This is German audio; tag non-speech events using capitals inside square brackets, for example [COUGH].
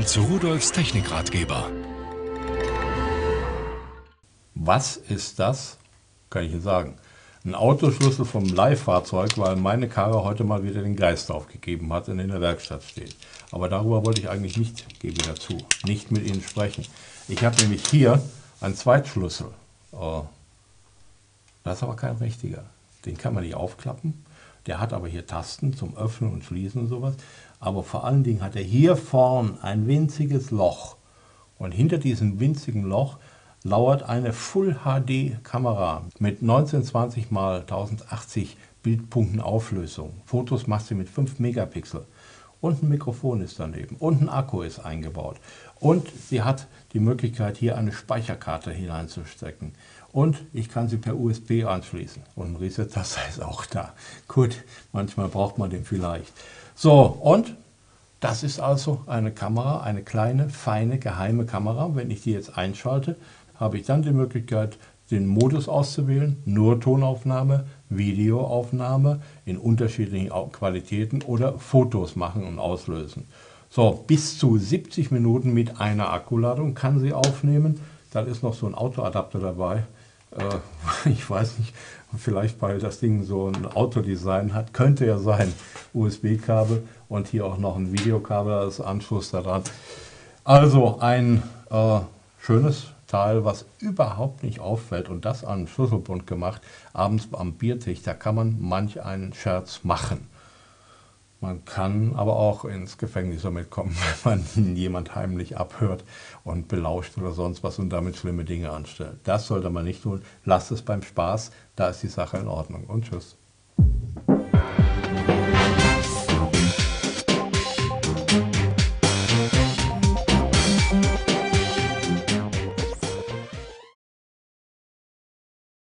Willkommen zu Rudolfs Technikratgeber. Was ist das? Kann ich Ihnen sagen. Ein Autoschlüssel vom Leihfahrzeug, weil meine Karre heute mal wieder den Geist aufgegeben hat und in der Werkstatt steht. Aber darüber wollte ich eigentlich nicht, gebe dazu, nicht mit Ihnen sprechen. Ich habe nämlich hier einen Zweitschlüssel. Oh. Das ist aber kein richtiger. Den kann man nicht aufklappen. Der hat aber hier Tasten zum Öffnen und Schließen und sowas. Aber vor allen Dingen hat er hier vorn ein winziges Loch. Und hinter diesem winzigen Loch lauert eine Full HD Kamera mit 1920 x 1080 Bildpunkten Auflösung. Fotos macht sie mit 5 Megapixel. Und ein Mikrofon ist daneben. Und ein Akku ist eingebaut. Und sie hat die Möglichkeit, hier eine Speicherkarte hineinzustecken. Und ich kann sie per USB anschließen. Und ein Reset-Taster [LAUGHS] ist auch da. Gut, manchmal braucht man den vielleicht. So, und das ist also eine Kamera, eine kleine, feine, geheime Kamera. Wenn ich die jetzt einschalte, habe ich dann die Möglichkeit, den Modus auszuwählen, nur Tonaufnahme, Videoaufnahme in unterschiedlichen Qualitäten oder Fotos machen und auslösen. So, bis zu 70 Minuten mit einer Akkuladung kann sie aufnehmen. Dann ist noch so ein Autoadapter dabei. Äh, [LAUGHS] ich weiß nicht, vielleicht weil das Ding so ein Autodesign hat, könnte ja sein, USB-Kabel und hier auch noch ein Videokabel als Anschluss daran. Also ein äh, schönes Teil, was überhaupt nicht auffällt und das an Schlüsselbund gemacht, abends am Biertisch, da kann man manch einen Scherz machen. Man kann aber auch ins Gefängnis damit kommen, [LAUGHS] wenn man jemand heimlich abhört und belauscht oder sonst was und damit schlimme Dinge anstellt. Das sollte man nicht tun. Lasst es beim Spaß, da ist die Sache in Ordnung. Und tschüss.